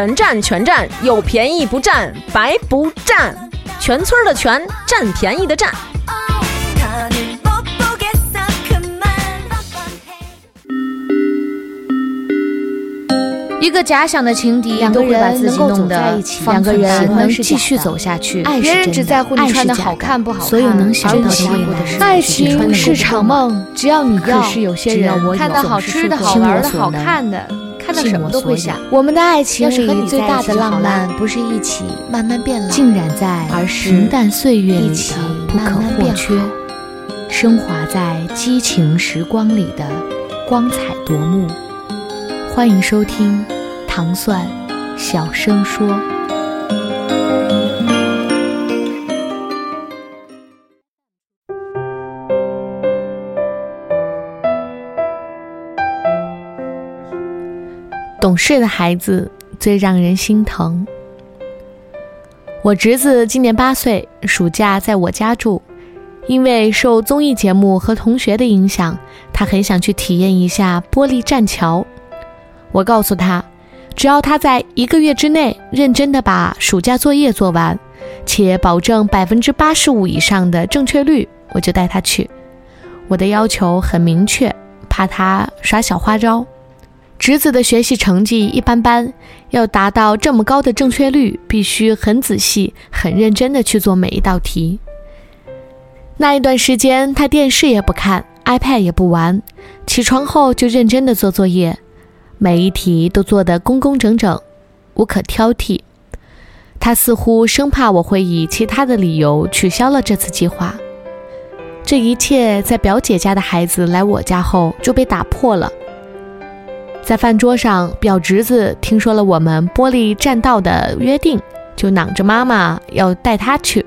全占全占，有便宜不占，白不占，全村的全，占便宜的占。一个假想的情敌，两个人能够走在一起，两个人能继续走下去。爱别人只在乎你穿的好看不好看，所有能想到的未来。爱情是场梦，只要你要，只要我看到好吃的好玩的好看的，看到什么都会想。我们的爱情里最大的浪漫，不是一起慢慢变老，浸染在平淡岁月里的不可或缺，升华在激情时光里的光彩夺目。欢迎收听糖蒜小声说。懂事的孩子最让人心疼。我侄子今年八岁，暑假在我家住，因为受综艺节目和同学的影响，他很想去体验一下玻璃栈桥。我告诉他，只要他在一个月之内认真的把暑假作业做完，且保证百分之八十五以上的正确率，我就带他去。我的要求很明确，怕他耍小花招。侄子的学习成绩一般般，要达到这么高的正确率，必须很仔细、很认真的去做每一道题。那一段时间，他电视也不看，iPad 也不玩，起床后就认真的做作业。每一题都做得工工整整，无可挑剔。他似乎生怕我会以其他的理由取消了这次计划。这一切在表姐家的孩子来我家后就被打破了。在饭桌上，表侄子听说了我们玻璃栈道的约定，就嚷着妈妈要带他去。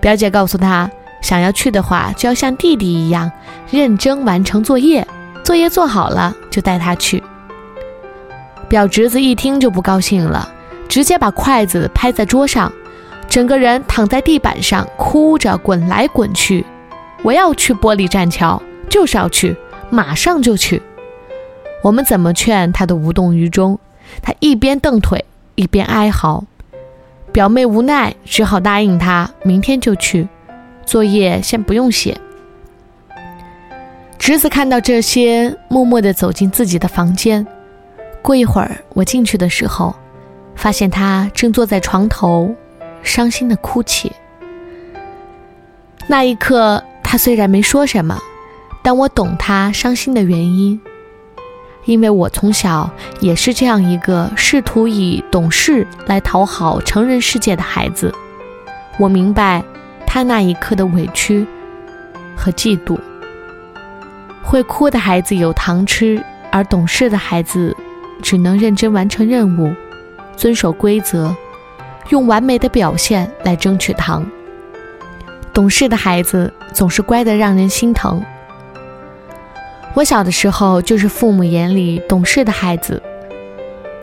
表姐告诉他，想要去的话，就要像弟弟一样认真完成作业，作业做好了就带他去。表侄子一听就不高兴了，直接把筷子拍在桌上，整个人躺在地板上，哭着滚来滚去。我要去玻璃栈桥，就是要去，马上就去。我们怎么劝他都无动于衷，他一边蹬腿一边哀嚎。表妹无奈，只好答应他明天就去，作业先不用写。侄子看到这些，默默地走进自己的房间。过一会儿，我进去的时候，发现他正坐在床头，伤心的哭泣。那一刻，他虽然没说什么，但我懂他伤心的原因，因为我从小也是这样一个试图以懂事来讨好成人世界的孩子。我明白他那一刻的委屈和嫉妒。会哭的孩子有糖吃，而懂事的孩子。只能认真完成任务，遵守规则，用完美的表现来争取糖。懂事的孩子总是乖得让人心疼。我小的时候就是父母眼里懂事的孩子，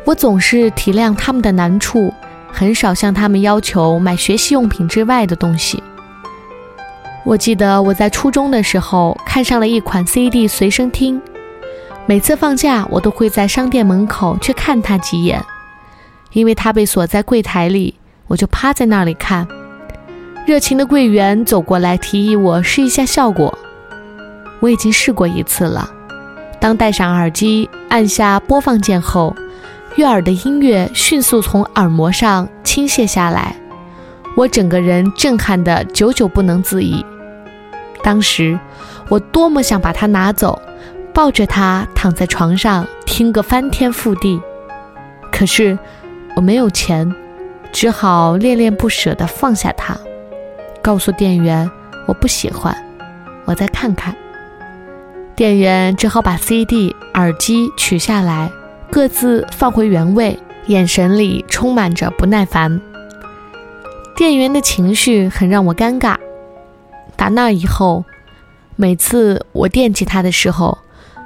我总是体谅他们的难处，很少向他们要求买学习用品之外的东西。我记得我在初中的时候看上了一款 CD 随身听。每次放假，我都会在商店门口去看他几眼，因为他被锁在柜台里，我就趴在那里看。热情的柜员走过来提议我试一下效果，我已经试过一次了。当戴上耳机，按下播放键后，悦耳的音乐迅速从耳膜上倾泻下来，我整个人震撼的久久不能自已。当时，我多么想把它拿走。抱着它躺在床上听个翻天覆地，可是我没有钱，只好恋恋不舍地放下它，告诉店员我不喜欢，我再看看。店员只好把 CD、耳机取下来，各自放回原位，眼神里充满着不耐烦。店员的情绪很让我尴尬。打那以后，每次我惦记他的时候，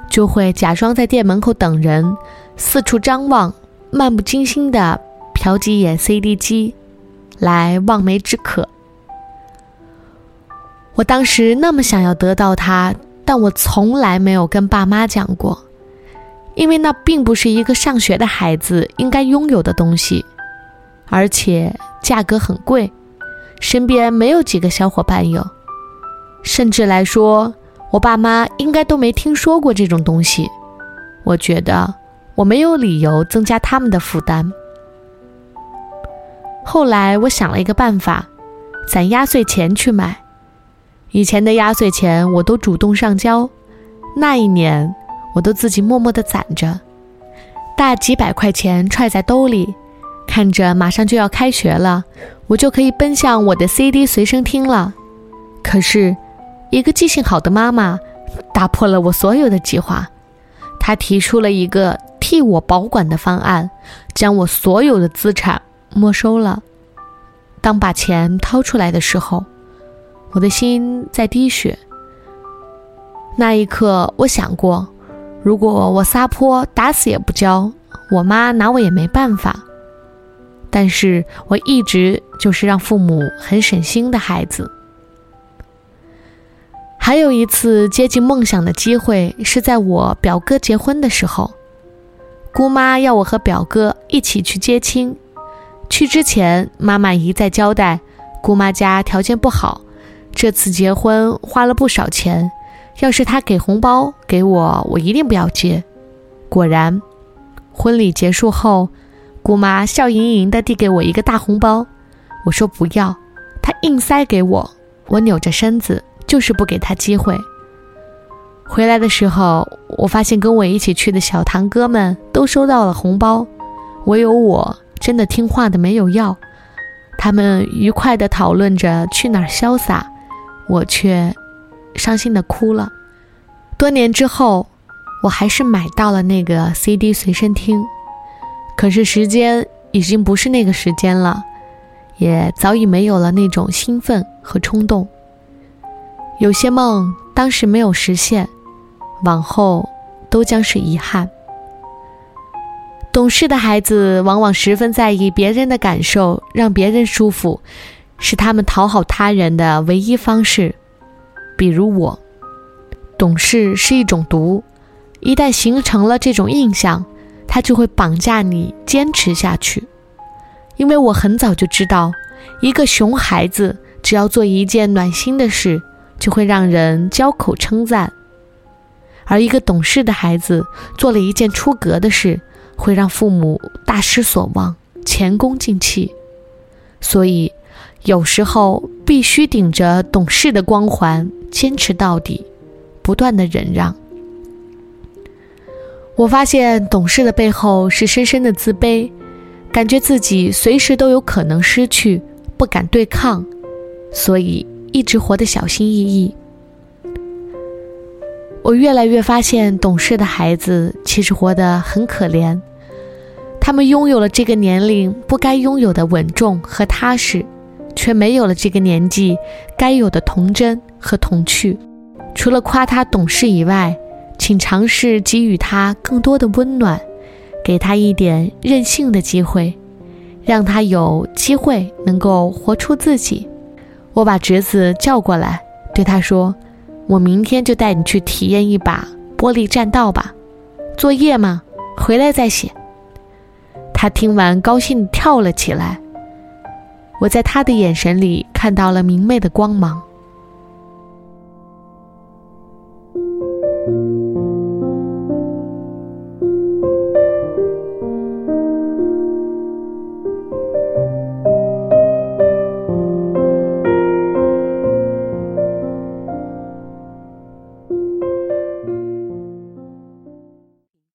就会假装在店门口等人，四处张望，漫不经心地瞟几眼 CD 机，来望梅止渴。我当时那么想要得到它，但我从来没有跟爸妈讲过，因为那并不是一个上学的孩子应该拥有的东西，而且价格很贵，身边没有几个小伙伴有，甚至来说，我爸妈应该都没听说过这种东西。我觉得我没有理由增加他们的负担。后来我想了一个办法，攒压岁钱去买。以前的压岁钱我都主动上交，那一年我都自己默默地攒着，大几百块钱揣在兜里，看着马上就要开学了，我就可以奔向我的 CD 随身听了。可是，一个记性好的妈妈打破了我所有的计划，她提出了一个替我保管的方案，将我所有的资产没收了。当把钱掏出来的时候。我的心在滴血。那一刻，我想过，如果我撒泼，打死也不交，我妈拿我也没办法。但是我一直就是让父母很省心的孩子。还有一次接近梦想的机会，是在我表哥结婚的时候，姑妈要我和表哥一起去接亲。去之前，妈妈一再交代，姑妈家条件不好。这次结婚花了不少钱，要是他给红包给我，我一定不要接。果然，婚礼结束后，姑妈笑盈盈地递给我一个大红包，我说不要，她硬塞给我，我扭着身子，就是不给她机会。回来的时候，我发现跟我一起去的小堂哥们都收到了红包，唯有我真的听话的没有要。他们愉快地讨论着去哪儿潇洒。我却伤心的哭了。多年之后，我还是买到了那个 CD 随身听，可是时间已经不是那个时间了，也早已没有了那种兴奋和冲动。有些梦当时没有实现，往后都将是遗憾。懂事的孩子往往十分在意别人的感受，让别人舒服。是他们讨好他人的唯一方式，比如我，懂事是一种毒，一旦形成了这种印象，它就会绑架你坚持下去。因为我很早就知道，一个熊孩子只要做一件暖心的事，就会让人交口称赞；而一个懂事的孩子做了一件出格的事，会让父母大失所望，前功尽弃。所以。有时候必须顶着懂事的光环坚持到底，不断的忍让。我发现懂事的背后是深深的自卑，感觉自己随时都有可能失去，不敢对抗，所以一直活得小心翼翼。我越来越发现，懂事的孩子其实活得很可怜，他们拥有了这个年龄不该拥有的稳重和踏实。却没有了这个年纪该有的童真和童趣。除了夸他懂事以外，请尝试给予他更多的温暖，给他一点任性的机会，让他有机会能够活出自己。我把侄子叫过来，对他说：“我明天就带你去体验一把玻璃栈道吧。作业吗？回来再写。”他听完，高兴跳了起来。我在他的眼神里看到了明媚的光芒。